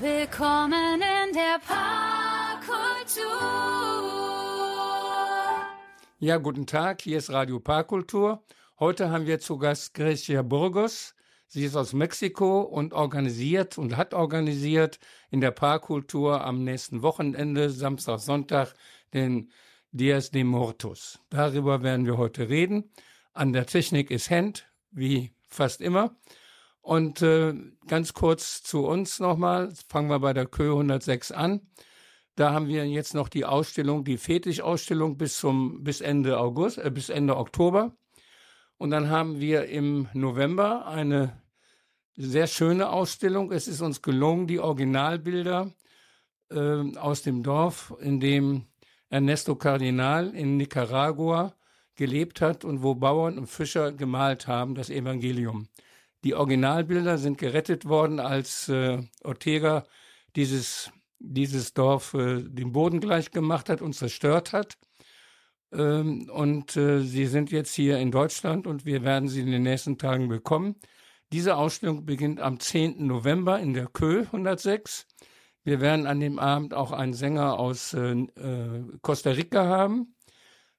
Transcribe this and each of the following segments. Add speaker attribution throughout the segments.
Speaker 1: Willkommen in der Parkkultur.
Speaker 2: Ja, guten Tag, hier ist Radio Parkkultur. Heute haben wir zu Gast Grecia Burgos. Sie ist aus Mexiko und organisiert und hat organisiert in der Parkkultur am nächsten Wochenende, Samstag, Sonntag, den Dias de Mortos. Darüber werden wir heute reden. An der Technik ist Hand, wie fast immer. Und äh, ganz kurz zu uns nochmal, fangen wir bei der Kö 106 an. Da haben wir jetzt noch die Ausstellung, die Fetisch-Ausstellung bis zum bis Ende August, äh, bis Ende Oktober. Und dann haben wir im November eine sehr schöne Ausstellung. Es ist uns gelungen, die Originalbilder äh, aus dem Dorf, in dem Ernesto Cardinal in Nicaragua gelebt hat und wo Bauern und Fischer gemalt haben, das Evangelium. Die Originalbilder sind gerettet worden, als äh, Ortega dieses, dieses Dorf äh, dem Boden gleich gemacht hat und zerstört hat. Ähm, und äh, sie sind jetzt hier in Deutschland und wir werden sie in den nächsten Tagen bekommen. Diese Ausstellung beginnt am 10. November in der Kö 106. Wir werden an dem Abend auch einen Sänger aus äh, äh, Costa Rica haben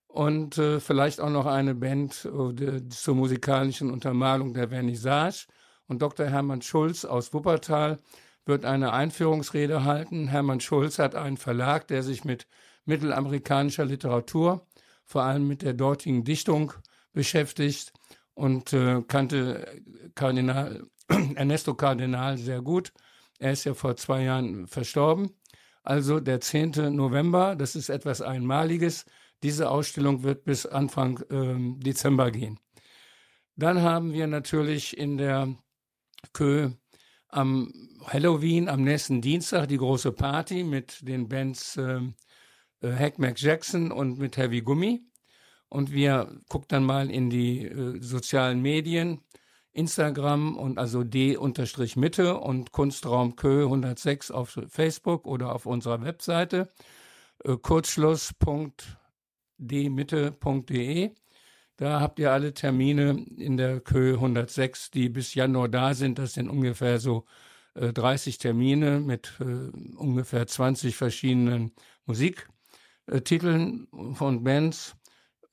Speaker 2: und äh, vielleicht auch noch eine Band äh, zur musikalischen Untermalung der Vernissage. Und Dr. Hermann Schulz aus Wuppertal wird eine Einführungsrede halten. Hermann Schulz hat einen Verlag, der sich mit mittelamerikanischer Literatur vor allem mit der dortigen Dichtung beschäftigt und äh, kannte Kardinal Ernesto Cardinal sehr gut. Er ist ja vor zwei Jahren verstorben. Also der 10. November, das ist etwas Einmaliges. Diese Ausstellung wird bis Anfang ähm, Dezember gehen. Dann haben wir natürlich in der Kö am Halloween, am nächsten Dienstag, die große Party mit den Bands ähm, äh, Hack Mac Jackson und mit Heavy Gummi. Und wir gucken dann mal in die äh, sozialen Medien, Instagram und also D-Mitte und Kunstraum Kö 106 auf Facebook oder auf unserer Webseite. Äh, Kurzschluss.dmitte.de. Da habt ihr alle Termine in der Kö 106, die bis Januar da sind. Das sind ungefähr so äh, 30 Termine mit äh, ungefähr 20 verschiedenen Musik Titeln von Bands.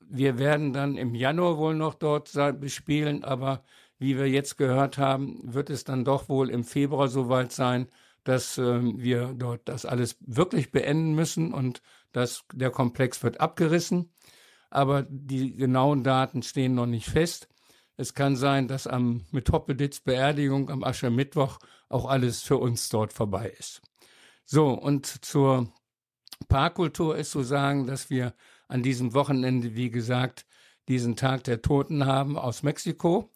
Speaker 2: Wir werden dann im Januar wohl noch dort bespielen, aber wie wir jetzt gehört haben, wird es dann doch wohl im Februar soweit sein, dass äh, wir dort das alles wirklich beenden müssen und dass der Komplex wird abgerissen. Aber die genauen Daten stehen noch nicht fest. Es kann sein, dass am mit Hoppeditz Beerdigung am Aschermittwoch auch alles für uns dort vorbei ist. So, und zur Parkkultur ist zu sagen, dass wir an diesem Wochenende, wie gesagt, diesen Tag der Toten haben aus Mexiko.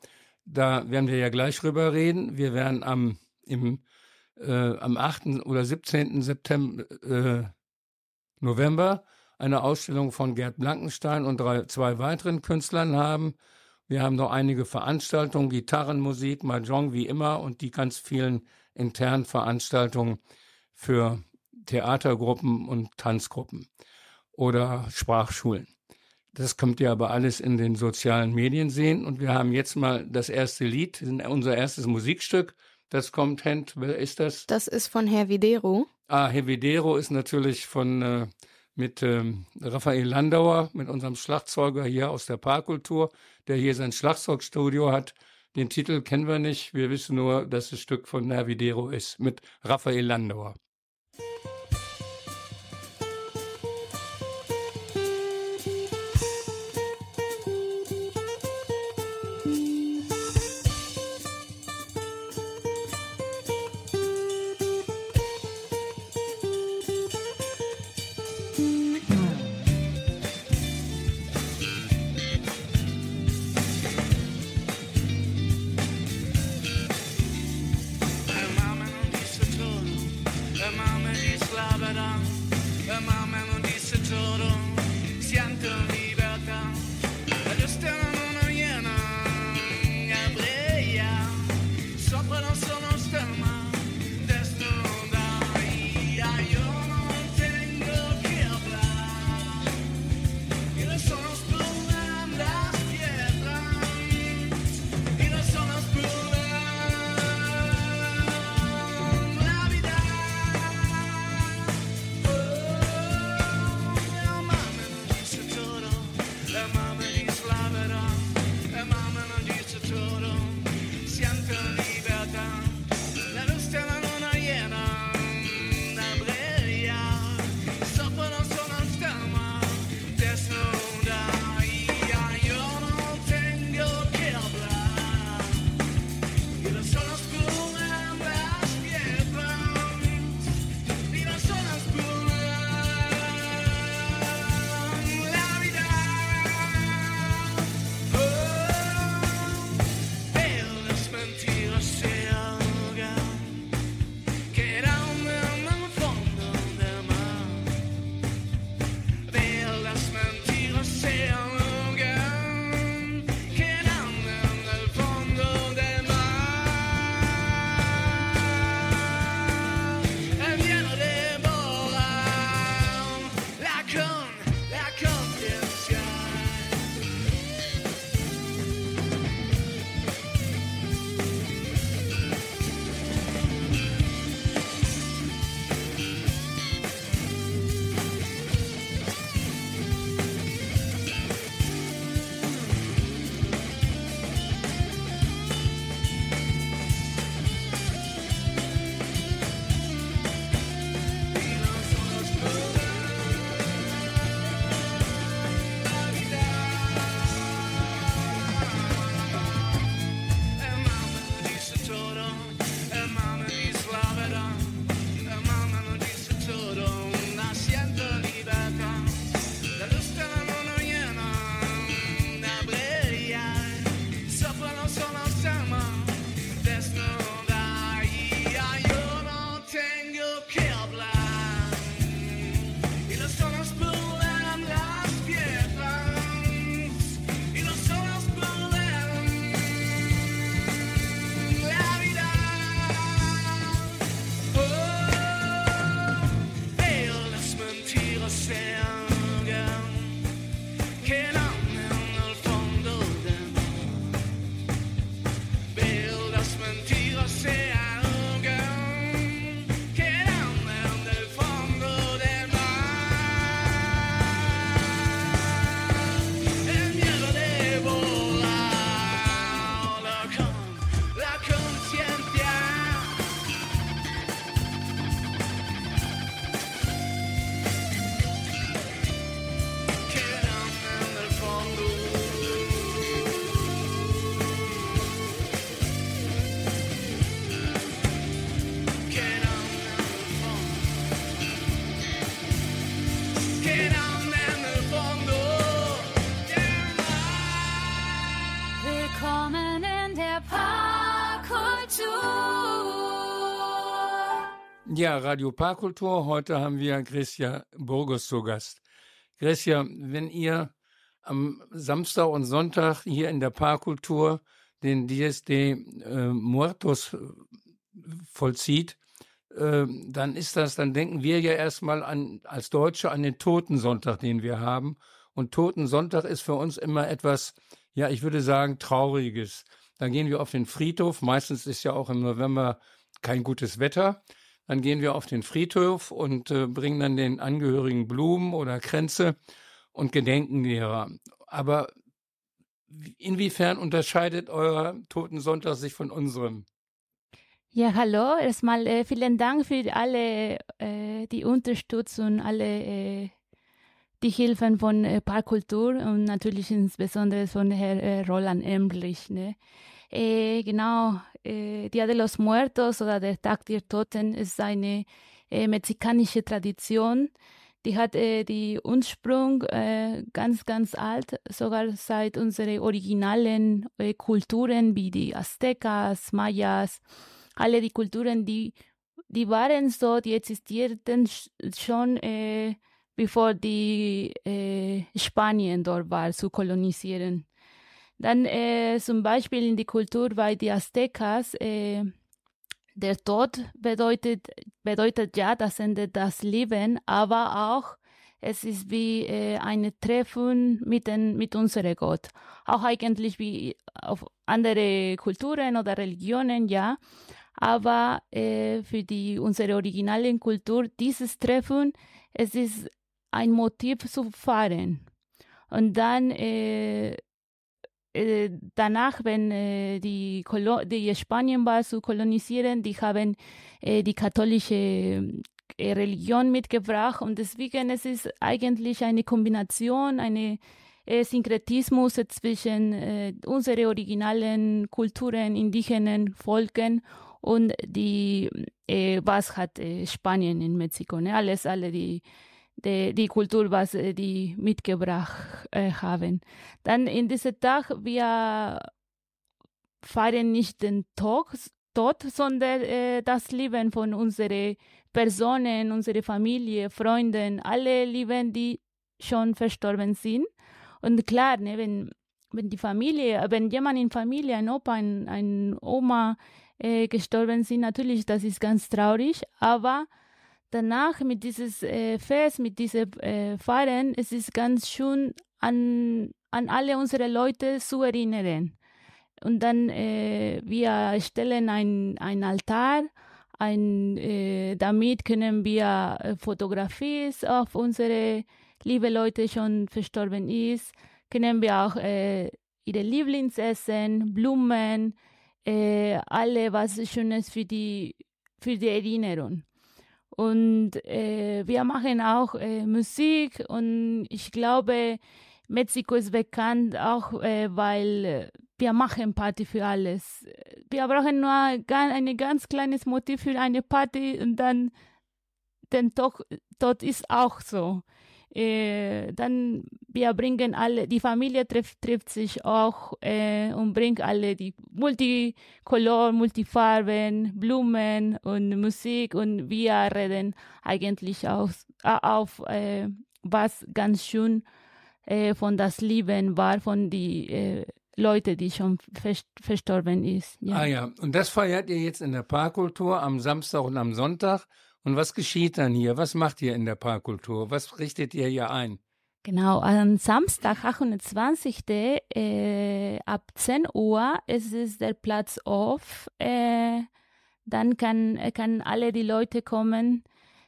Speaker 2: Da werden wir ja gleich drüber reden. Wir werden am, im, äh, am 8. oder 17. September, äh, November eine Ausstellung von Gerd Blankenstein und drei, zwei weiteren Künstlern haben. Wir haben noch einige Veranstaltungen, Gitarrenmusik, Mahjong wie immer und die ganz vielen internen Veranstaltungen für Theatergruppen und Tanzgruppen oder Sprachschulen. Das kommt ihr aber alles in den sozialen Medien sehen. Und wir haben jetzt mal das erste Lied, unser erstes Musikstück. Das kommt, Hent, wer ist das?
Speaker 3: Das ist von Herr Videro.
Speaker 2: Ah, Herr Videro ist natürlich von äh, mit ähm, Raphael Landauer, mit unserem Schlagzeuger hier aus der Parkkultur, der hier sein Schlagzeugstudio hat. Den Titel kennen wir nicht. Wir wissen nur, dass das Stück von Herr Videro ist, mit Raphael Landauer. Ja, Radio Parkultur. Heute haben wir Grecia Burgos zu Gast. Grecia, wenn ihr am Samstag und Sonntag hier in der Parkultur den DSD äh, Muertos äh, vollzieht, äh, dann ist das, dann denken wir ja erstmal an, als Deutsche an den Totensonntag, den wir haben. Und Totensonntag ist für uns immer etwas, ja, ich würde sagen, Trauriges. Dann gehen wir auf den Friedhof. Meistens ist ja auch im November kein gutes Wetter. Dann gehen wir auf den Friedhof und äh, bringen dann den Angehörigen Blumen oder Kränze und gedenken derer. Aber inwiefern unterscheidet euer Totensonntag sich von unserem?
Speaker 3: Ja, hallo. Erstmal äh, vielen Dank für alle äh, die Unterstützung, alle äh, die Hilfen von äh, Parkkultur und natürlich insbesondere von Herrn äh, Roland Emrich. Ne? Äh, genau, äh, Dia de los Muertos oder der Tag der Toten ist eine äh, mexikanische Tradition. Die hat äh, die Ursprung äh, ganz, ganz alt, sogar seit unsere originalen äh, Kulturen wie die Aztecas, Mayas, alle die Kulturen, die, die waren so, die existierten schon äh, bevor die äh, Spanien dort war, zu kolonisieren. Dann äh, zum Beispiel in die Kultur bei die Aztecas, äh, der Tod bedeutet, bedeutet ja das Ende das Leben, aber auch es ist wie äh, eine Treffen mit, den, mit unserem Gott. Auch eigentlich wie auf andere Kulturen oder Religionen, ja. Aber äh, für die, unsere originale Kultur, dieses Treffen, es ist ein Motiv zu fahren. Und dann äh, äh, danach, wenn äh, die, die Spanien war zu kolonisieren, die haben äh, die katholische äh, Religion mitgebracht und deswegen es ist eigentlich eine Kombination, eine äh, Synkretismus zwischen äh, unseren originalen Kulturen, indigenen Volken und die, äh, was hat äh, Spanien in Mexiko, ne? alles, alle die die, die Kultur, was äh, die mitgebracht äh, haben. Dann in diesem Tag, wir feiern nicht den Tod, Tod sondern äh, das Leben von unseren Personen, unsere Familie, Freunden, alle Lieben, die schon verstorben sind. Und klar, ne, wenn, wenn die Familie, wenn jemand in Familie, ein Opa, ein, ein Oma äh, gestorben sind, natürlich, das ist ganz traurig, aber danach mit dieses äh, Fest, mit diesem äh, Feiern, es ist ganz schön an, an alle unsere Leute zu erinnern. Und dann, äh, wir stellen ein, ein Altar, ein, äh, damit können wir äh, Fotografien auf unsere liebe Leute schon verstorben ist, können wir auch äh, ihre Lieblingsessen, Blumen, äh, alle was Schönes für die, für die Erinnerung. Und äh, wir machen auch äh, Musik und ich glaube, Mexiko ist bekannt auch, äh, weil wir machen Party für alles. Wir brauchen nur ein ganz kleines Motiv für eine Party und dann den Tod, Tod ist auch so. Äh, dann wir bringen alle, die Familie trifft, trifft sich auch äh, und bringt alle die Multicolor, Multifarben, Blumen und Musik und wir reden eigentlich auch auf äh, was ganz schön äh, von das Leben war von die äh, Leute, die schon verstorben ist.
Speaker 2: Ja. Ah ja, und das feiert ihr jetzt in der Parkkultur am Samstag und am Sonntag. Und was geschieht dann hier? Was macht ihr in der Parkkultur? Was richtet ihr hier ein?
Speaker 3: Genau, am Samstag, 28. Äh, ab 10 Uhr ist es der Platz auf. Äh, dann kann, kann alle die Leute kommen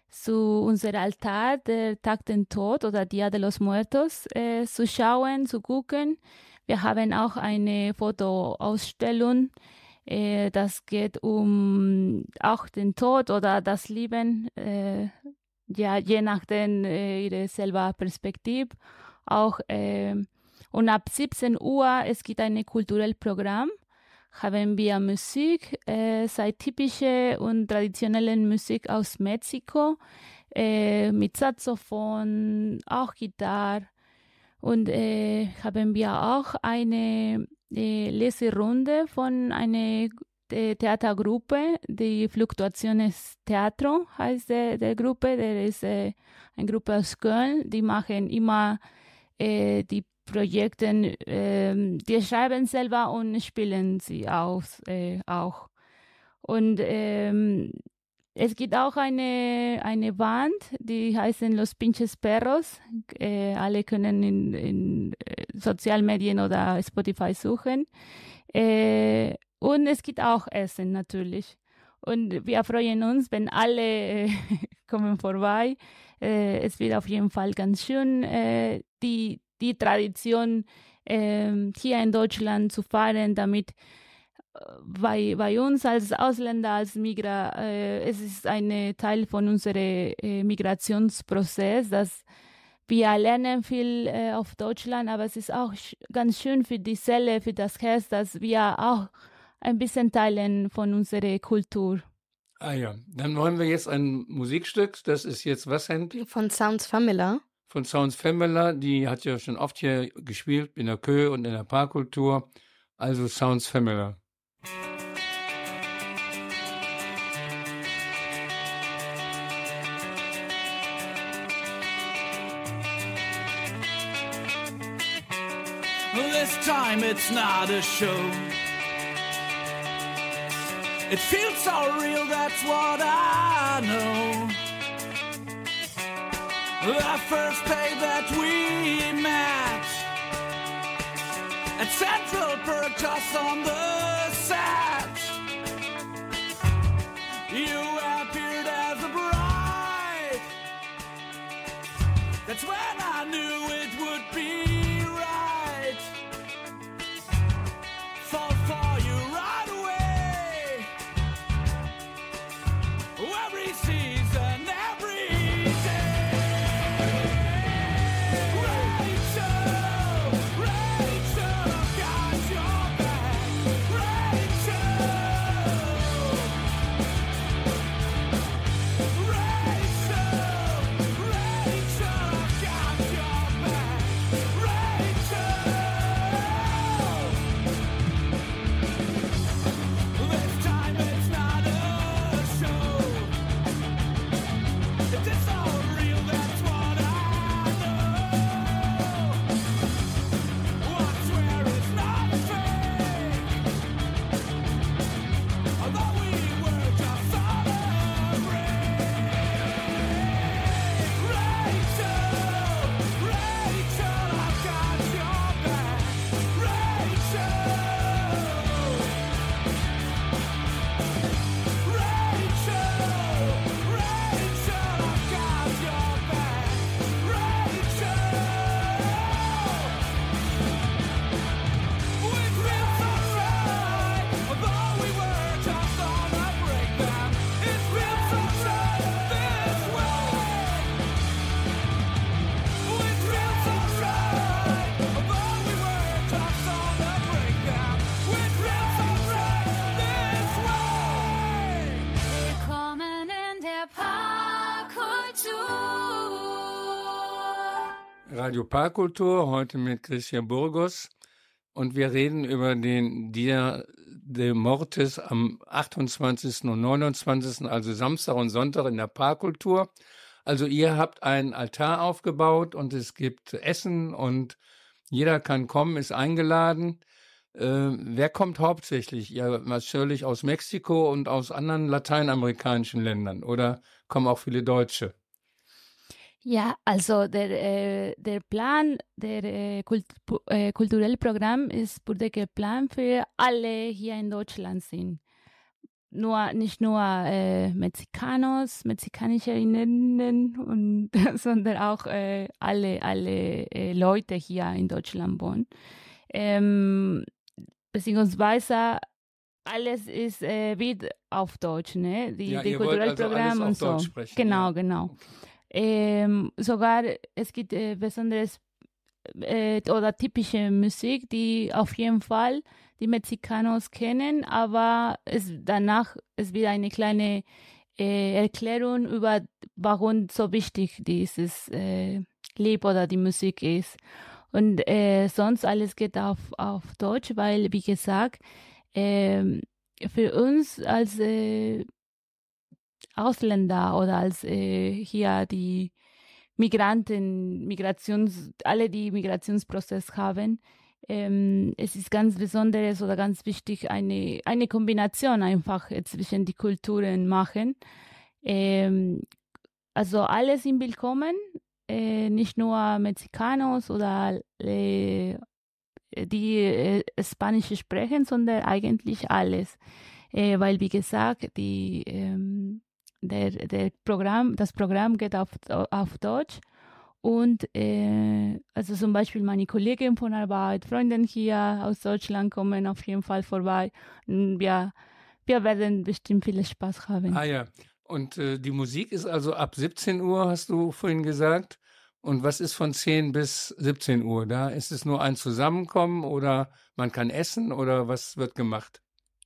Speaker 3: zu unserem Altar, der Tag den Tod oder Dia de los Muertos, äh, zu schauen, zu gucken. Wir haben auch eine Fotoausstellung äh, das geht um auch den Tod oder das Leben, äh, ja, je nachdem äh, ihre selber Perspektive. Auch, äh, und ab 17 Uhr, es gibt ein kulturelles Programm, haben wir Musik, äh, sei typische und traditionelle Musik aus Mexiko, äh, mit Saxophon, auch Gitarre. Und äh, haben wir auch eine die Leserunde von einer die Theatergruppe, die Fluktuationes Teatro heißt der, der Gruppe. Der ist äh, eine Gruppe aus Köln. Die machen immer äh, die Projekte, äh, die schreiben selber und spielen sie aus, äh, auch. Und ähm, es gibt auch eine, eine Band, die heißen Los Pinches Perros. Äh, alle können in, in äh, Sozialmedien oder Spotify suchen. Äh, und es gibt auch Essen natürlich. Und wir freuen uns, wenn alle äh, kommen vorbei. Äh, es wird auf jeden Fall ganz schön, äh, die, die Tradition ähm, hier in Deutschland zu fahren, damit bei, bei uns als Ausländer, als Migra, äh, es ist ein Teil von unserem äh, Migrationsprozess, dass wir lernen viel äh, auf Deutschland, aber es ist auch ganz schön für die Seele, für das Herz, dass wir auch ein bisschen teilen von unserer Kultur.
Speaker 2: Ah ja, dann wollen wir jetzt ein Musikstück, das ist jetzt was, Handy?
Speaker 4: Von Sounds Famila.
Speaker 2: Von Sounds Famila, die hat ja schon oft hier gespielt, in der Kö und in der Parkkultur. Also Sounds Famila.
Speaker 5: This time it's not a show. It feels so real, that's what I know. The first day that we met at Central Perk on the set. You
Speaker 2: Radio Parkkultur, heute mit Christian Burgos. Und wir reden über den Dia de Mortis am 28. und 29., also Samstag und Sonntag in der Parkkultur. Also ihr habt einen Altar aufgebaut und es gibt Essen und jeder kann kommen, ist eingeladen. Äh, wer kommt hauptsächlich? Ja, natürlich aus Mexiko und aus anderen lateinamerikanischen Ländern oder kommen auch viele Deutsche?
Speaker 3: Ja, also der, äh, der Plan, der äh, Kult äh, kulturelle Programm ist, wurde geplant für alle hier in Deutschland sind. Nur, nicht nur äh, Mexicanos, Mexikanischerinnen, und, sondern auch äh, alle, alle äh, Leute hier in Deutschland wohnen. Ähm, beziehungsweise alles ist äh, wird auf Deutsch, ne? Die,
Speaker 2: Ja,
Speaker 3: die kulturelle
Speaker 2: also
Speaker 3: Programm und so.
Speaker 2: Sprechen,
Speaker 3: genau,
Speaker 2: ja.
Speaker 3: genau.
Speaker 2: Okay.
Speaker 3: Ähm, sogar es gibt äh, besonderes äh, oder typische Musik, die auf jeden Fall die Mexicanos kennen, aber es danach es wird eine kleine äh, Erklärung über warum so wichtig dieses äh, Lied oder die Musik ist. Und äh, sonst alles geht auf, auf Deutsch, weil, wie gesagt, ähm, für uns als äh, Ausländer oder als äh, hier die Migranten, Migrations, alle die Migrationsprozess haben, ähm, es ist ganz besonderes oder ganz wichtig, eine, eine Kombination einfach äh, zwischen die Kulturen machen. Ähm, also alle sind willkommen, äh, nicht nur Mexicanos oder äh, die äh, Spanisch sprechen, sondern eigentlich alles. Äh, weil, wie gesagt, die, ähm, der, der Programm, das Programm geht auf, auf Deutsch. Und äh, also zum Beispiel meine Kollegin von Arbeit, Freundin hier aus Deutschland kommen auf jeden Fall vorbei. Wir, wir werden bestimmt viel Spaß haben.
Speaker 2: Ah ja. Und äh, die Musik ist also ab 17 Uhr, hast du vorhin gesagt. Und was ist von 10 bis 17 Uhr? Da ist es nur ein Zusammenkommen oder man kann essen oder was wird gemacht?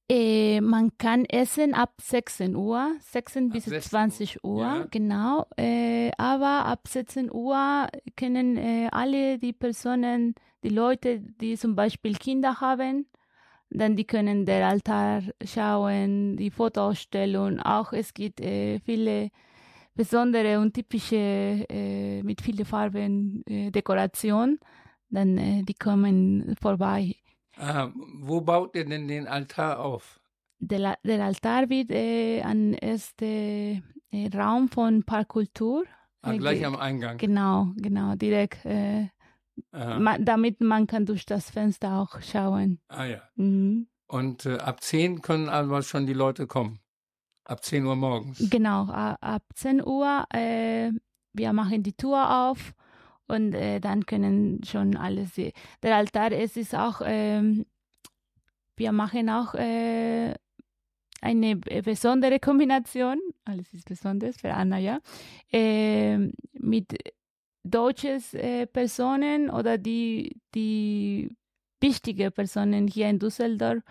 Speaker 3: Äh, man kann essen ab 16 Uhr, 16 bis
Speaker 2: 16 Uhr,
Speaker 3: 20 Uhr,
Speaker 2: ja.
Speaker 3: genau. Äh, aber ab 17 Uhr können äh, alle die Personen, die Leute, die zum Beispiel Kinder haben, dann die können der Altar schauen, die Fotoausstellung. Auch es gibt äh, viele besondere und typische äh, mit vielen Farben äh, Dekoration. Dann die kommen vorbei.
Speaker 2: Ah, wo baut ihr denn den Altar auf?
Speaker 3: Der, der Altar wird äh, an ersten äh, Raum von Parkkultur.
Speaker 2: Ah,
Speaker 3: äh,
Speaker 2: gleich am Eingang.
Speaker 3: Genau, genau, direkt, äh,
Speaker 2: Aha.
Speaker 3: ma, damit man kann durch das Fenster auch schauen.
Speaker 2: Ah ja.
Speaker 3: Mhm.
Speaker 2: Und äh, ab 10 können aber schon die Leute kommen. Ab 10 Uhr morgens.
Speaker 3: Genau, ab 10 Uhr, äh, wir machen die Tour auf und äh, dann können schon alles sehen. Der Altar, es ist auch, ähm, wir machen auch äh, eine b- besondere Kombination, alles ist besonders für Anna, ja, ähm, mit deutsches äh, Personen oder die, die wichtige Personen hier in Düsseldorf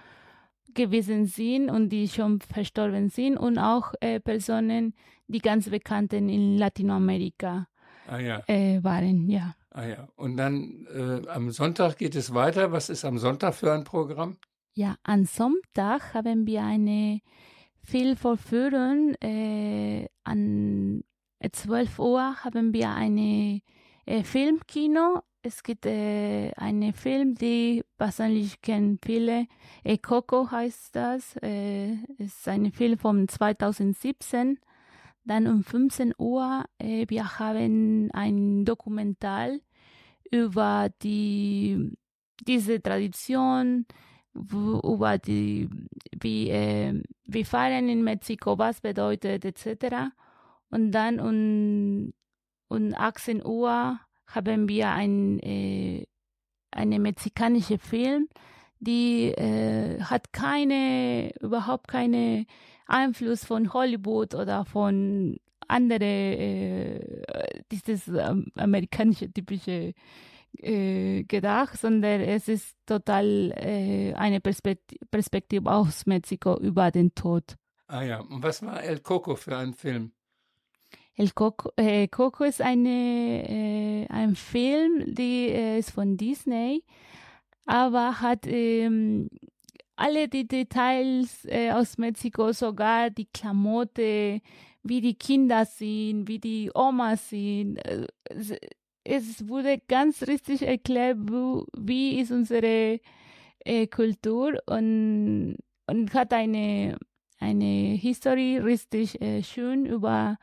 Speaker 3: gewesen sind und die schon verstorben sind und auch äh, Personen, die ganz bekannten in Latinamerika
Speaker 2: Ah ja.
Speaker 3: äh, waren, ja.
Speaker 2: Ah ja. Und dann äh, am Sonntag geht es weiter. Was ist am Sonntag für ein Programm?
Speaker 3: Ja, am Sonntag haben wir eine Filmvorführung. Äh, an 12 Uhr haben wir eine äh, Filmkino. Es gibt äh, einen Film, die wahrscheinlich kennen viele. Äh, Coco heißt das. Äh, ist ein Film von 2017. Dann um 15 Uhr, äh, wir haben ein Dokumentar über die, diese Tradition, über die, wie, äh, wie Fahren in Mexiko, was bedeutet, etc. Und dann um, um 18 Uhr haben wir ein, äh, eine mexikanische Film, die äh, hat keine, überhaupt keine Einfluss von Hollywood oder von andere, äh, dieses ähm, amerikanische typische äh, gedacht, sondern es ist total äh, eine Perspekt Perspektive aus Mexiko über den Tod.
Speaker 2: Ah ja. Und was war El Coco für ein Film?
Speaker 3: El Coco, äh, Coco ist eine, äh, ein Film, die äh, ist von Disney, aber hat ähm, alle die Details äh, aus Mexiko, sogar die Klamotte, wie die Kinder sind, wie die Omas sind. Äh, es, es wurde ganz richtig erklärt, wie ist unsere äh, Kultur und, und hat eine, eine History richtig äh, schön über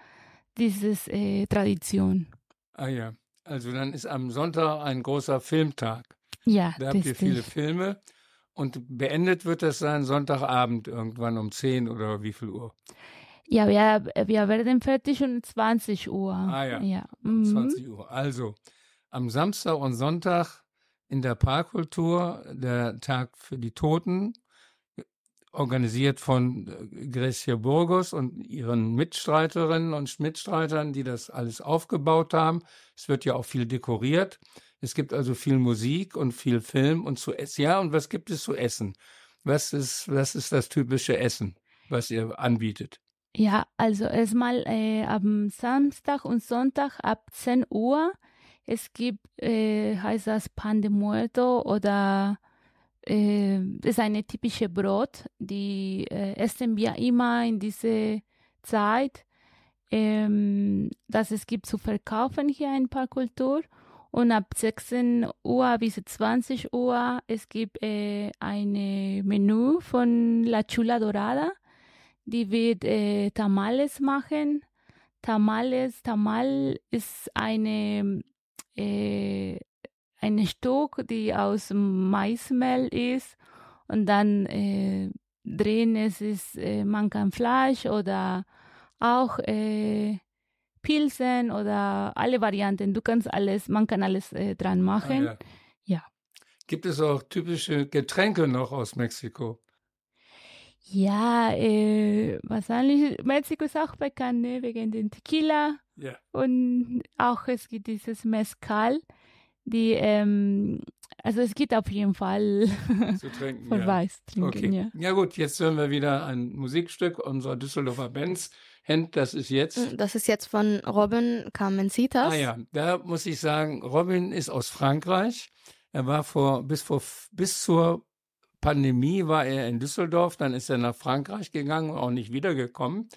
Speaker 3: dieses äh, Tradition.
Speaker 2: Ah ja. Also dann ist am Sonntag ein großer Filmtag.
Speaker 3: Ja,
Speaker 2: Da habt ihr viele Filme. Und beendet wird das sein Sonntagabend irgendwann um 10 oder wie viel Uhr?
Speaker 3: Ja, wir, wir werden fertig um 20 Uhr.
Speaker 2: Ah, ja.
Speaker 3: ja.
Speaker 2: Um
Speaker 3: Mhm.
Speaker 2: 20 Uhr. Also am Samstag und Sonntag in der Parkkultur, der Tag für die Toten, organisiert von äh, Grecia Burgos und ihren Mitstreiterinnen und Mitstreitern, die das alles aufgebaut haben. Es wird ja auch viel dekoriert. Es gibt also viel Musik und viel Film und zu essen. Ja, und was gibt es zu essen? Was ist, was ist das typische Essen, was ihr anbietet?
Speaker 3: Ja, also erstmal äh, am Samstag und Sonntag ab 10 Uhr. Es gibt, äh, heißt das Pan de Muerto oder äh, ist eine typische Brot, die äh, essen wir immer in dieser Zeit. Ähm, das es gibt zu verkaufen hier in Parkkultur. Und ab 16 Uhr bis 20 Uhr es gibt äh, ein Menü von La Chula Dorada. Die wird äh, Tamales machen. Tamales, Tamal ist eine äh, ein Stück, die aus Maismehl ist und dann äh, drin es ist, äh, man kann Fleisch oder auch äh, Pilzen oder alle Varianten. Du kannst alles, man kann alles äh, dran
Speaker 2: Ah,
Speaker 3: machen.
Speaker 2: ja.
Speaker 3: Ja.
Speaker 2: Gibt es auch typische Getränke noch aus Mexiko?
Speaker 3: Ja, äh, wahrscheinlich Mexiko ist auch bekannt ne, wegen dem Tequila
Speaker 2: Ja.
Speaker 3: und auch es gibt dieses Mezcal, die ähm, also es gibt auf jeden Fall
Speaker 2: Zu trinken.
Speaker 3: von
Speaker 2: ja.
Speaker 3: Trinken,
Speaker 2: Okay.
Speaker 3: ja.
Speaker 2: Ja gut, jetzt hören wir wieder ein Musikstück unserer Düsseldorfer Bands. Hend, das ist jetzt.
Speaker 4: Das ist jetzt von Robin Carmencitas.
Speaker 2: Ah ja, da muss ich sagen, Robin ist aus Frankreich. Er war vor bis vor bis zur Pandemie war er in Düsseldorf, dann ist er nach Frankreich gegangen und auch nicht wiedergekommen.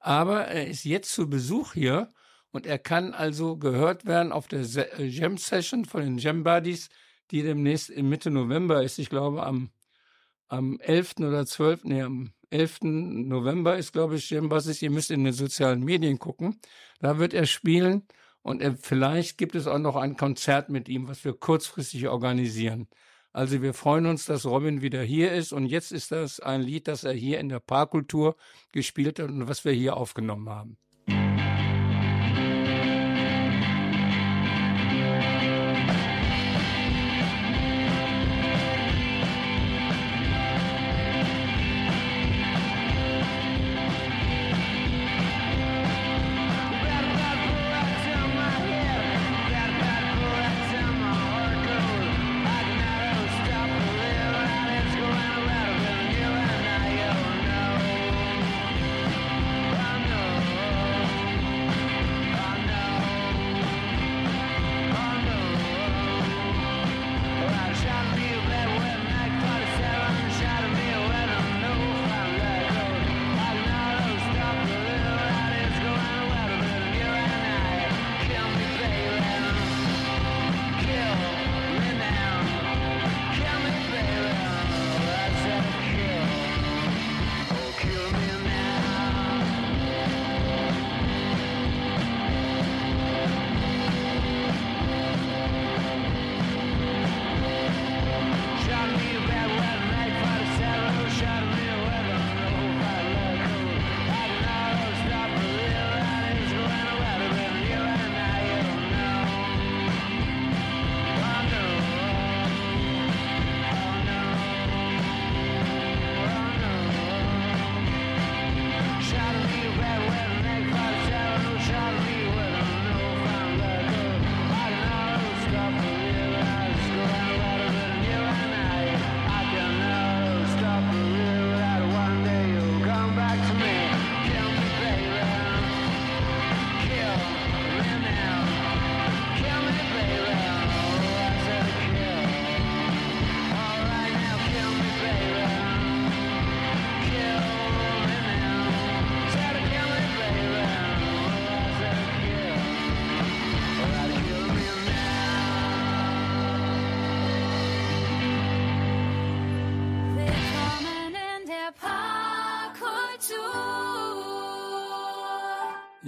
Speaker 2: Aber er ist jetzt zu Besuch hier und er kann also gehört werden auf der äh, Jam Session von den Jam Buddies, die demnächst in Mitte November ist. Ich glaube am am 11. oder 12. Nee, am 11. November ist, glaube ich, Jam Buddies. Ihr müsst in den sozialen Medien gucken. Da wird er spielen und er, vielleicht gibt es auch noch ein Konzert mit ihm, was wir kurzfristig organisieren. Also wir freuen uns, dass Robin wieder hier ist und jetzt ist das ein Lied, das er hier in der Parkkultur gespielt hat und was wir hier aufgenommen haben.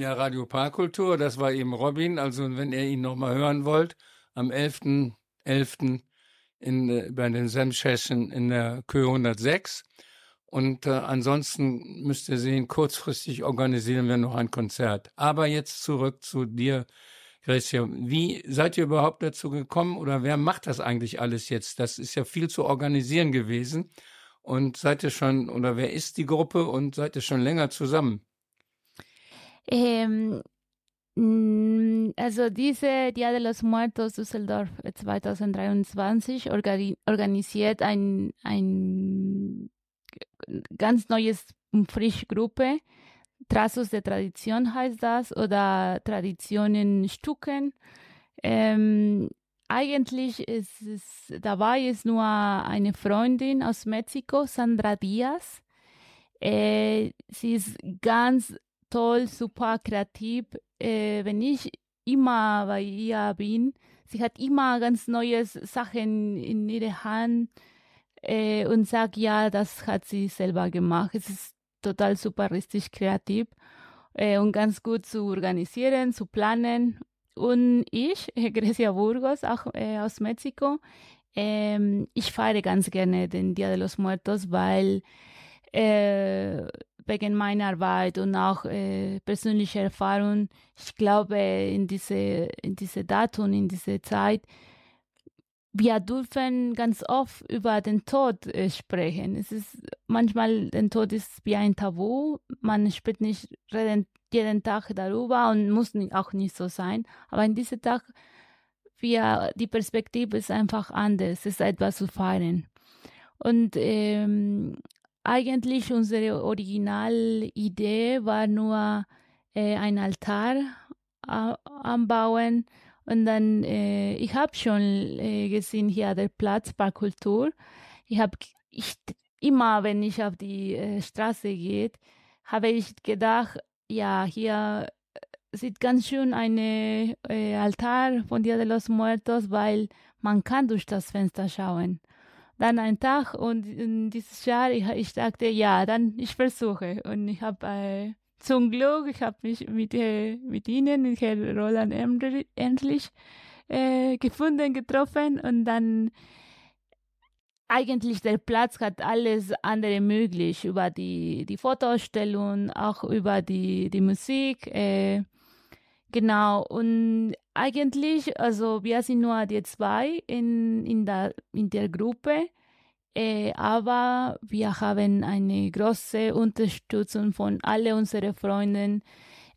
Speaker 2: Ja, Radio Parkkultur, das war eben Robin. Also wenn ihr ihn nochmal hören wollt, am 11.11. 11. In, äh, bei den Zen-Session in der Kö 106. Und äh, ansonsten müsst ihr sehen, kurzfristig organisieren wir noch ein Konzert. Aber jetzt zurück zu dir, Gretchen. Wie seid ihr überhaupt dazu gekommen oder wer macht das eigentlich alles jetzt? Das ist ja viel zu organisieren gewesen. Und seid ihr schon, oder wer ist die Gruppe und seid ihr schon länger zusammen?
Speaker 3: Mm, also diese Dia de los Muertos Düsseldorf 2023 organi organisiert ein, ein ganz neues und frische Gruppe. Trazos de Tradition heißt das oder Traditionen Stücken. Ähm, eigentlich ist es, dabei ist nur eine Freundin aus Mexiko, Sandra Diaz. Äh, sie ist ganz toll, super kreativ. Äh, wenn ich immer bei ihr bin, sie hat immer ganz neue Sachen in ihrer Hand äh, und sagt, ja, das hat sie selber gemacht. Es ist total super, richtig kreativ äh, und ganz gut zu organisieren, zu planen. Und ich, Grecia Burgos, auch äh, aus Mexiko, ähm, ich feiere ganz gerne den Dia de los Muertos, weil äh, wegen meiner Arbeit und auch äh, persönlicher Erfahrung, ich glaube, in diese, in diese Datum, in diese Zeit, wir dürfen ganz oft über den Tod äh, sprechen. Es ist manchmal, der Tod ist wie ein Tabu. Man spricht nicht reden jeden Tag darüber und muss auch nicht so sein. Aber in diesem Tag, wir, die Perspektive ist einfach anders. Es ist etwas zu feiern. Und ähm, eigentlich unsere Originalidee war nur äh, ein Altar äh, anbauen und dann, äh, ich habe schon äh, gesehen hier der Platz Parkkultur. Ich habe ich, immer, wenn ich auf die äh, Straße geht, habe ich gedacht, ja, hier sieht ganz schön eine äh, Altar von Dia de los Muertos, weil man kann durch das Fenster schauen. Dann ein Tag und dieses Jahr, ich, ich dachte, ja, dann ich versuche. Und ich habe äh, zum Glück, ich habe mich mit, äh, mit Ihnen, mit Herrn Roland Emre- endlich äh, gefunden, getroffen und dann eigentlich der Platz hat alles andere möglich über die, die Fotoausstellung, auch über die, die Musik. Äh, genau, und eigentlich, also wir sind nur die zwei in, in, der, in der Gruppe, äh, aber wir haben eine große Unterstützung von alle unseren Freunden.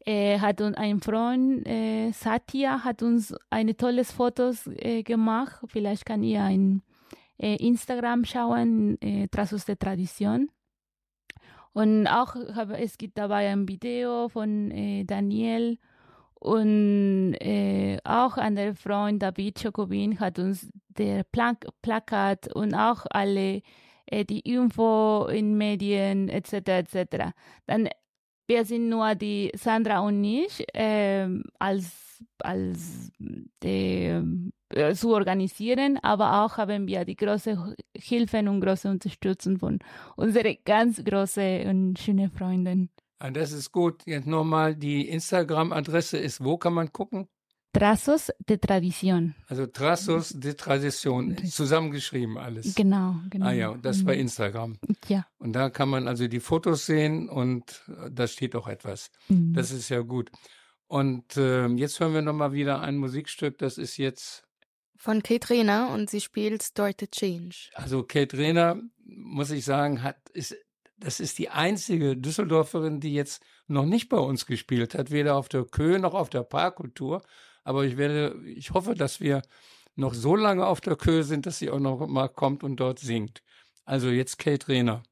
Speaker 3: Äh, hat uns ein Freund, äh, Satya, hat uns eine tolles Fotos äh, gemacht. Vielleicht kann ihr ein äh, Instagram schauen, äh, Trazos de Tradition. Und auch habe, es gibt dabei ein Video von äh, Daniel und äh, auch ein Freund David Chokobin hat uns der Plank Plakat und auch alle äh, die Info in Medien etc. etc. Dann wir sind nur die Sandra und ich ähm, als als äh, äh, zu organisieren, aber auch haben wir die große Hilfe und große Unterstützung von unseren ganz großen und schönen Freunden.
Speaker 2: Ah, Das ist gut. Jetzt nochmal, die Instagram-Adresse ist, wo kann man gucken?
Speaker 3: Trazos de Tradición.
Speaker 2: Also Trasos de Tradition, zusammengeschrieben alles.
Speaker 3: Genau, genau.
Speaker 2: Ah ja, und das bei. Instagram.
Speaker 3: Ja.
Speaker 2: Und da kann man also die Fotos sehen und äh, da steht auch etwas.
Speaker 3: Mhm.
Speaker 2: Das ist ja gut. Und ähm, jetzt hören wir nochmal wieder ein Musikstück, das ist jetzt,
Speaker 4: Von Kate Rehner und sie spielt Start to Change.
Speaker 2: also Kate Rehner, muss ich sagen, hat, ist, das ist die einzige Düsseldorferin, die jetzt noch nicht bei uns gespielt hat, weder auf der Kö noch auf der Parkkultur. Aber ich werde, ich hoffe, dass wir noch so lange auf der Kö sind, dass sie auch noch mal kommt und dort singt. Also jetzt Kate Rehner.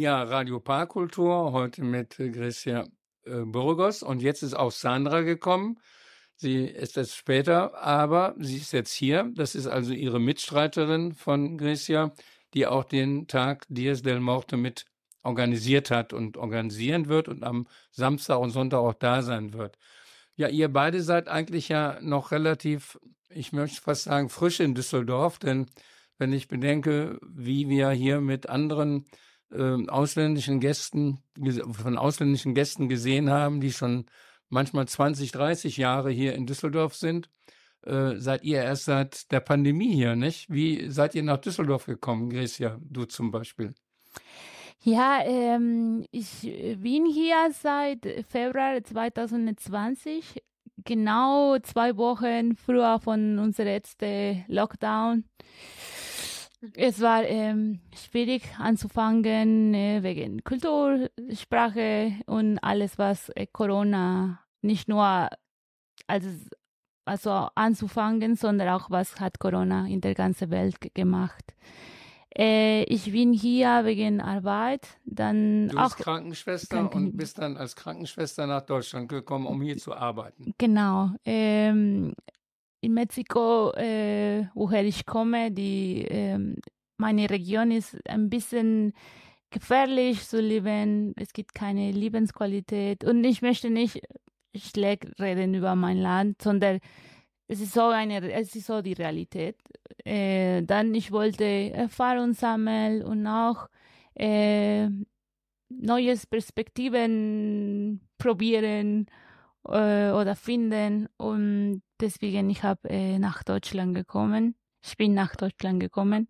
Speaker 2: Ja, Radio Parkkultur, heute mit äh, Grecia äh, Burgos. Und jetzt ist auch Sandra gekommen. Sie ist jetzt später, aber sie ist jetzt hier. Das ist also ihre Mitstreiterin von Grecia, die auch den Tag Dies del Morte mit organisiert hat und organisieren wird und am Samstag und Sonntag auch da sein wird. Ja, ihr beide seid eigentlich ja noch relativ, ich möchte fast sagen, frisch in Düsseldorf, denn wenn ich bedenke, wie wir hier mit anderen äh, ausländischen Gästen, von ausländischen Gästen gesehen haben, die schon manchmal 20, 30 Jahre hier in Düsseldorf sind, äh, seid ihr erst seit der Pandemie hier, nicht? Wie seid ihr nach Düsseldorf gekommen, Grecia, du zum Beispiel?
Speaker 3: Ja, ähm, ich äh, bin hier seit Februar 2020, genau zwei Wochen früher von unserem letzten Lockdown. Es war ähm, schwierig anzufangen äh, wegen Kultur, Sprache und alles, was äh, Corona nicht nur als, also anzufangen, sondern auch was hat Corona in der ganzen Welt ge- gemacht. Äh, ich bin hier wegen Arbeit, dann
Speaker 2: Du
Speaker 3: auch
Speaker 2: bist Krankenschwester
Speaker 3: Kranken-
Speaker 2: und bist dann als Krankenschwester nach Deutschland gekommen, um hier zu arbeiten.
Speaker 3: Genau. Ähm, in Mexiko, äh, woher ich komme, die, ähm, meine Region ist ein bisschen gefährlich zu leben. Es gibt keine Lebensqualität. Und ich möchte nicht schlecht reden über mein Land, sondern es ist so eine, es ist so die Realität. Äh, dann ich wollte Erfahrung sammeln und auch äh, neues Perspektiven probieren äh, oder finden und deswegen ich habe äh, nach Deutschland gekommen. Ich bin nach Deutschland gekommen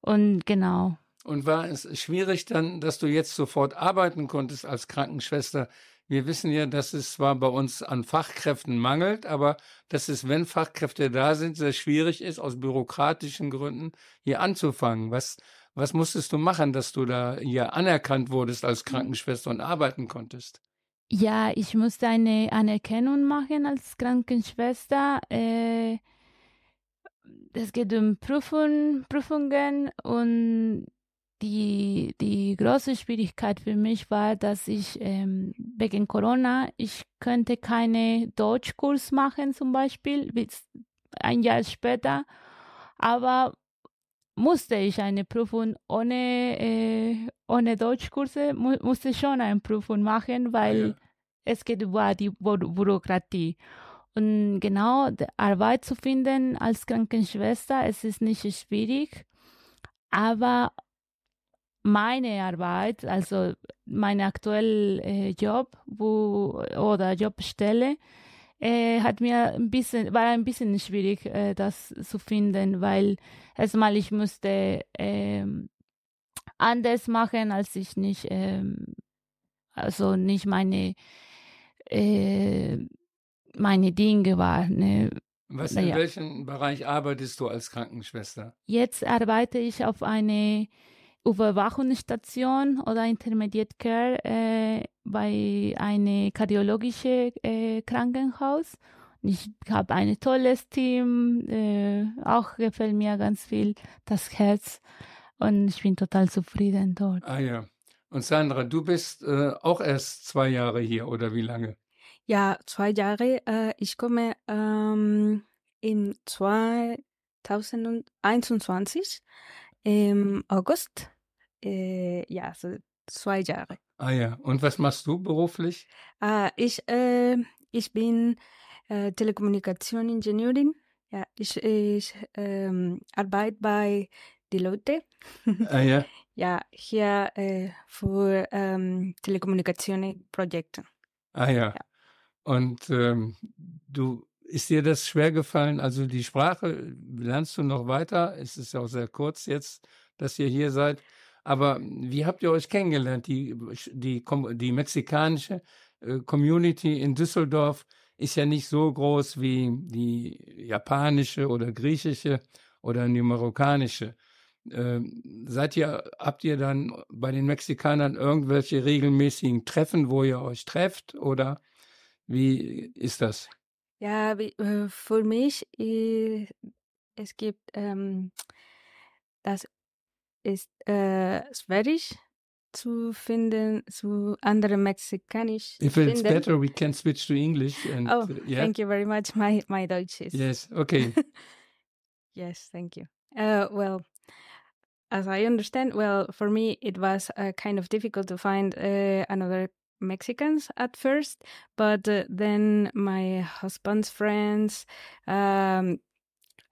Speaker 3: und genau.
Speaker 2: Und war es schwierig dann, dass du jetzt sofort arbeiten konntest als Krankenschwester? Wir wissen ja, dass es zwar bei uns an Fachkräften mangelt, aber dass es, wenn Fachkräfte da sind, sehr schwierig ist, aus bürokratischen Gründen hier anzufangen. Was, was musstest du machen, dass du da hier anerkannt wurdest als Krankenschwester und arbeiten konntest?
Speaker 3: Ja, ich musste eine Anerkennung machen als Krankenschwester. Äh, es geht um Prüfung, Prüfungen und die, die große Schwierigkeit für mich war, dass ich ähm, wegen Corona, ich könnte keine Deutschkurs machen zum Beispiel, bis ein Jahr später. Aber musste ich eine Prüfung ohne, äh, ohne Deutschkurse, mu musste schon eine Prüfung machen, weil
Speaker 2: ja.
Speaker 3: es geht über die Bü Bürokratie. Und genau, Arbeit zu finden als Krankenschwester, es ist nicht schwierig, aber meine Arbeit, also mein aktueller äh, Job wo, oder Jobstelle, äh, hat mir ein bisschen, war ein bisschen schwierig, äh, das zu finden, weil erstmal ich musste ähm, anders machen, als ich nicht, ähm, also nicht meine, äh, meine Dinge war. Ne?
Speaker 2: Was, in
Speaker 3: ja.
Speaker 2: welchem Bereich arbeitest du als Krankenschwester?
Speaker 3: Jetzt arbeite ich auf eine Überwachungsstation oder Intermediate Care äh, bei einem kardiologischen äh, Krankenhaus. Ich habe ein tolles Team, äh, auch gefällt mir ganz viel das Herz und ich bin total zufrieden dort.
Speaker 2: Ah ja. Und Sandra, du bist äh, auch erst zwei Jahre hier oder wie lange?
Speaker 4: Ja, zwei Jahre. Äh, ich komme ähm, im 2021 im August. Äh, ja, so zwei Jahre.
Speaker 2: Ah ja. Und was machst du beruflich?
Speaker 4: Äh, ich, äh, ich bin äh, Telekommunikation-Ingenieurin. Ja, ich, ich ähm, arbeite bei Deloitte.
Speaker 2: Ah ja.
Speaker 4: Ja, hier äh, für ähm, Telekommunikationen-Projekte.
Speaker 2: Ah ja. Und ähm, du, ist dir das schwer gefallen? Also die Sprache lernst du noch weiter? Es ist ja auch sehr kurz jetzt, dass ihr hier seid. Aber wie habt ihr euch kennengelernt? Die, die, die mexikanische äh, Community in Düsseldorf ist ja nicht so groß wie die japanische oder griechische oder die marokkanische. Ähm, seid ihr, habt ihr dann bei den Mexikanern irgendwelche regelmäßigen Treffen, wo ihr euch trefft? Oder wie ist das?
Speaker 4: Ja, wie, äh, für mich, äh, es gibt, ähm, das ist äh, schwierig zu finden, zu anderen mexikanisch
Speaker 2: If it's
Speaker 4: finden.
Speaker 2: better, we can switch to English. And,
Speaker 4: Oh,
Speaker 2: uh, yeah.
Speaker 4: thank you very much. My my Deutsch is
Speaker 2: Yes. Okay.
Speaker 4: yes, thank you. Uh, well, as I understand, well, for me it was uh, kind of difficult to find uh, another Mexicans at first, but uh, then my husband's friends, um,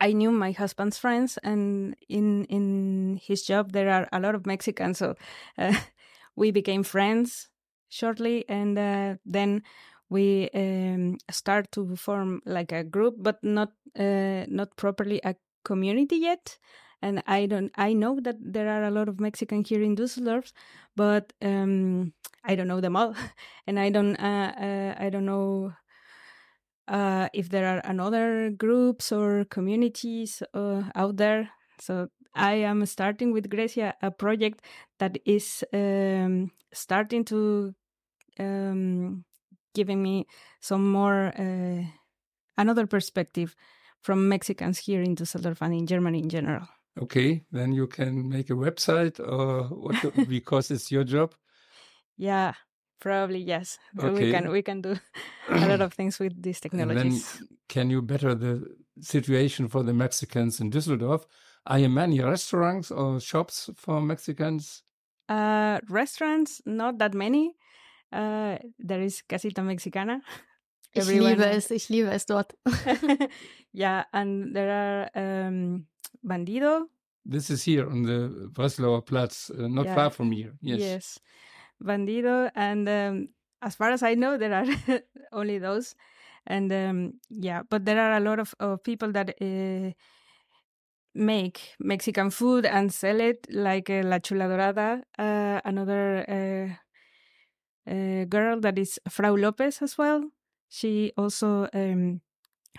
Speaker 4: I knew my husband's friends, and in in his job there are a lot of Mexicans, so uh, we became friends shortly, and uh, then we um, start to form like a group, but not uh, not properly a community yet. And I don't, I know that there are a lot of Mexican here in Düsseldorf, but um, I don't know them all, and I don't, uh, uh, I don't know uh, if there are another groups or communities uh, out there. So I am starting with Grecia a project that is um, starting to um, giving me some more uh, another perspective from Mexicans here in Düsseldorf and in Germany in general.
Speaker 2: Okay. Then you can make a website or what, do- because it's your job.
Speaker 4: Yeah, probably yes. We can we can do a lot of things with these
Speaker 2: And then
Speaker 4: technologies.
Speaker 2: can you better the situation for the Mexicans in Düsseldorf? Are there many restaurants or shops for Mexicans?
Speaker 4: Uh, restaurants, not that many. Uh, there is Casita Mexicana.
Speaker 1: Ich
Speaker 4: Everyone-
Speaker 1: liebe es, ich liebe es dort.
Speaker 4: yeah, and there are um, Bandido.
Speaker 2: This is here on the Breslauer Platz, uh, not
Speaker 4: Yeah.
Speaker 2: far from here. Yes.
Speaker 4: Yes, Bandido, and um, as far as I know, there are only those, and um, yeah, but there are a lot of, of people that uh, make Mexican food and sell it, like uh, La Chula Dorada, uh, another uh, uh, girl that is Frau Lopez as well. She also um,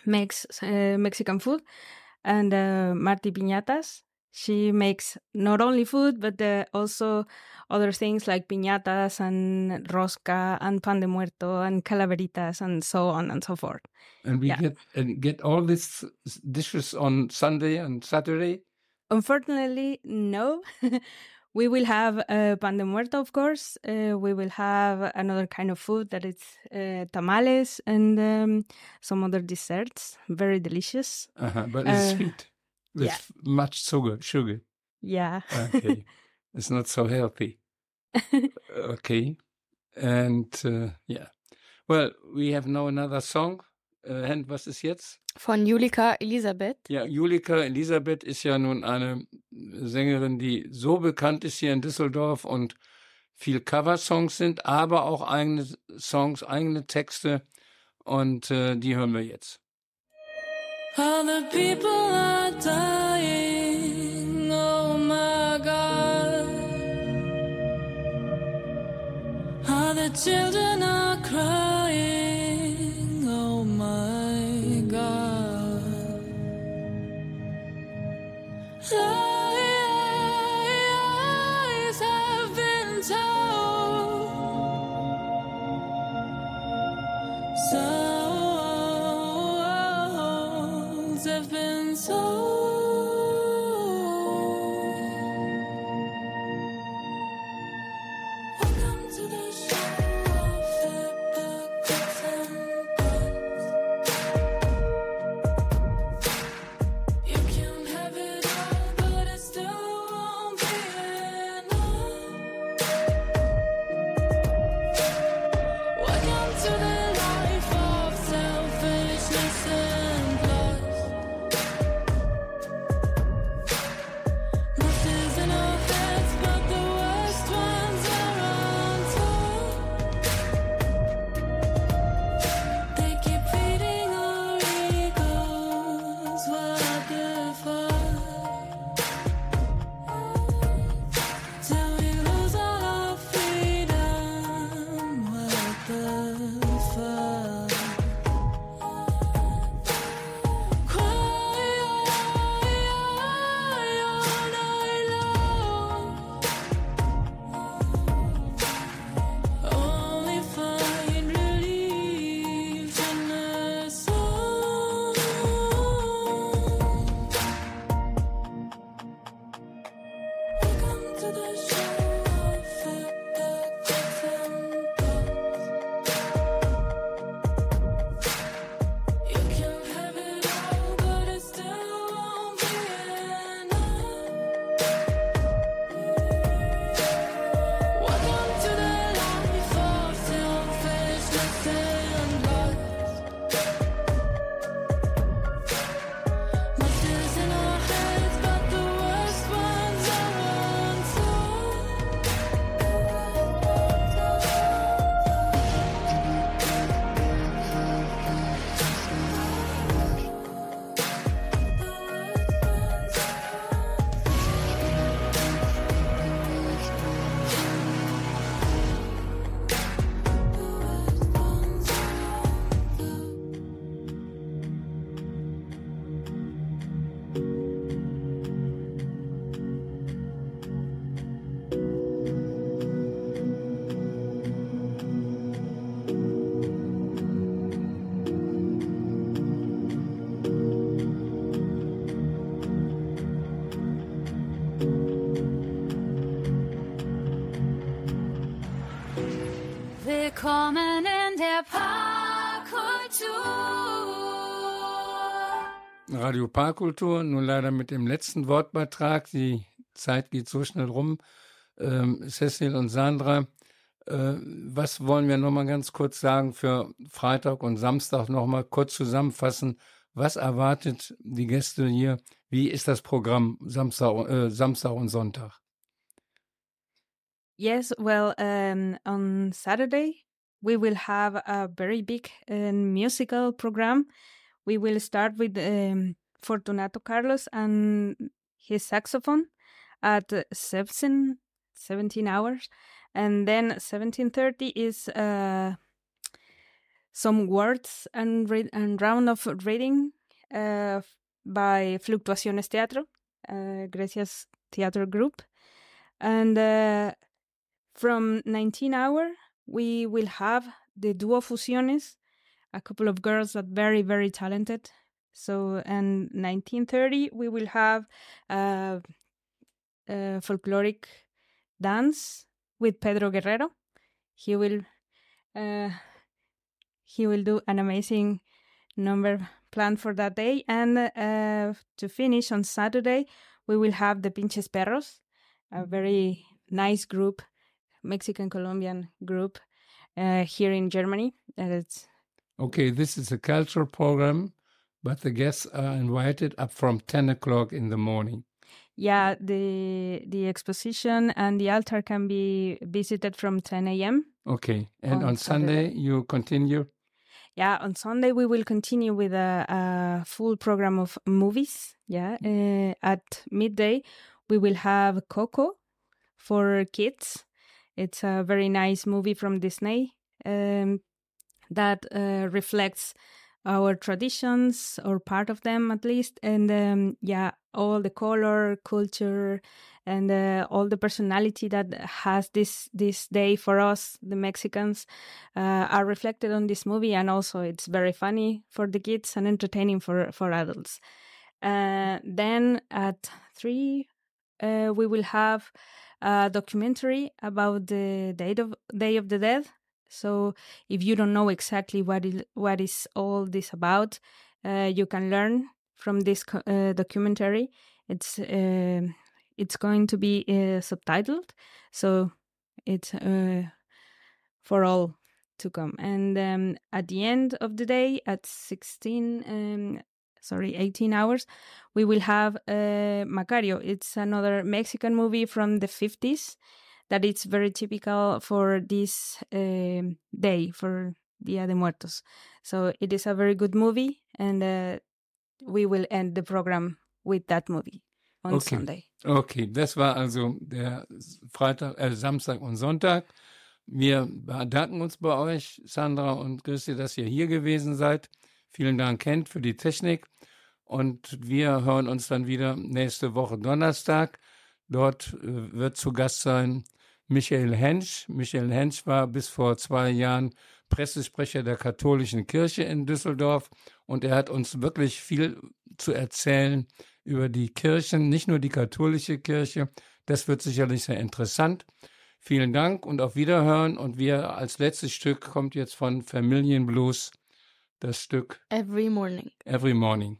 Speaker 4: makes uh, Mexican food, and uh, Marti Piñatas. She makes not only food but uh, also other things like piñatas and rosca and pan de muerto and calaveritas and so on and so forth.
Speaker 2: And we
Speaker 4: Yeah.
Speaker 2: get and get all these dishes on Sunday and Saturday.
Speaker 4: Unfortunately, no. we will have uh, pan de muerto, of course. Uh, we will have another kind of food that is uh, tamales and um, some other desserts, very delicious.
Speaker 2: Uh-huh, but it's
Speaker 4: Uh,
Speaker 2: sweet with
Speaker 4: yeah.
Speaker 2: much sugar. Sugar.
Speaker 4: Yeah.
Speaker 2: Okay. it's not so healthy. Okay. And uh, yeah. Well, we have now another song. Äh, Hand, was ist jetzt?
Speaker 1: Von Julika Elisabeth.
Speaker 2: Ja, Julika Elisabeth ist ja nun eine Sängerin, die so bekannt ist hier in Düsseldorf und viel Coversongs sind, aber auch eigene Songs, eigene Texte und äh, die hören wir jetzt.
Speaker 6: All the people are dying, oh my God. All the children are crying,
Speaker 2: Radio Parkkultur, nun leider mit dem letzten Wortbeitrag. Die Zeit geht so schnell rum. Ähm, Cecil und Sandra, äh, was wollen wir nochmal ganz kurz sagen für Freitag und Samstag nochmal kurz zusammenfassen? Was erwartet die Gäste hier? Wie ist das Programm Samstag, äh, Samstag und Sonntag?
Speaker 4: Yes, well, um, on Saturday we will have a very big uh, musical program. We will start with um, Fortunato Carlos and his saxophone at uh, 17, 17 hours, and then 17:30 is uh, some words and read and round of reading uh, by Fluctuaciones Teatro, uh, Grecia's theater group, and. Uh, from 19 hour we will have the duo fusiones a couple of girls that very very talented. So in 1930 we will have a, uh, folkloric dance with pedro guerrero. He will uh, he will do an amazing number planned for that day. And uh, to finish on saturday we will have the Pinches Perros, a very nice group, Mexican Colombian group uh, here in Germany. And it's
Speaker 2: Okay, this is a cultural program, but the guests are invited up from 10 o'clock in the morning.
Speaker 4: yeah, the the exposition and the altar can be visited from 10 a.m.
Speaker 2: Okay, and
Speaker 4: On
Speaker 2: on Sunday
Speaker 4: Saturday.
Speaker 2: you continue?
Speaker 4: Yeah, on Sunday we will continue with a, a full program of movies. Yeah, uh, at midday we will have Coco for kids. It's a very nice movie from Disney um, that uh, reflects our traditions or part of them at least, and um, yeah, all the color, culture, and uh, all the personality that has this this day for us, the Mexicans, uh, are reflected on this movie, and also it's very funny for the kids and entertaining for for adults. Uh, then at three, uh, we will have a documentary about the date of Day of the Dead. So if you don't know exactly what is what is all this about, uh, you can learn from this uh, documentary. It's um it's going to be uh, subtitled, so it's uh, for all to come. And um, at the end of the day, at sixteen, um, sorry, eighteen hours, we will have uh, Macario. It's another Mexican movie from the fifties that it's very typical for this um, day for Dia de Muertos. So it is a very good movie, and uh, we will end the program with that movie on
Speaker 2: Okay.
Speaker 4: Sunday.
Speaker 2: Okay, das war also der Freitag, äh, Samstag und Sonntag. Wir bedanken uns bei euch, Sandra und Christi, dass ihr hier gewesen seid. Vielen Dank, Kent, für die Technik. Und wir hören uns dann wieder nächste Woche Donnerstag. Dort äh, wird zu Gast sein Michael Hensch. Michael Hensch war bis vor zwei Jahren Pressesprecher der katholischen Kirche in Düsseldorf und er hat uns wirklich viel zu erzählen über die Kirchen, nicht nur die katholische Kirche. Das wird sicherlich sehr interessant. Vielen Dank und auf Wiederhören. Und wir als letztes Stück kommt jetzt von Familien Blues das Stück
Speaker 1: Every morning.
Speaker 2: Every Morning.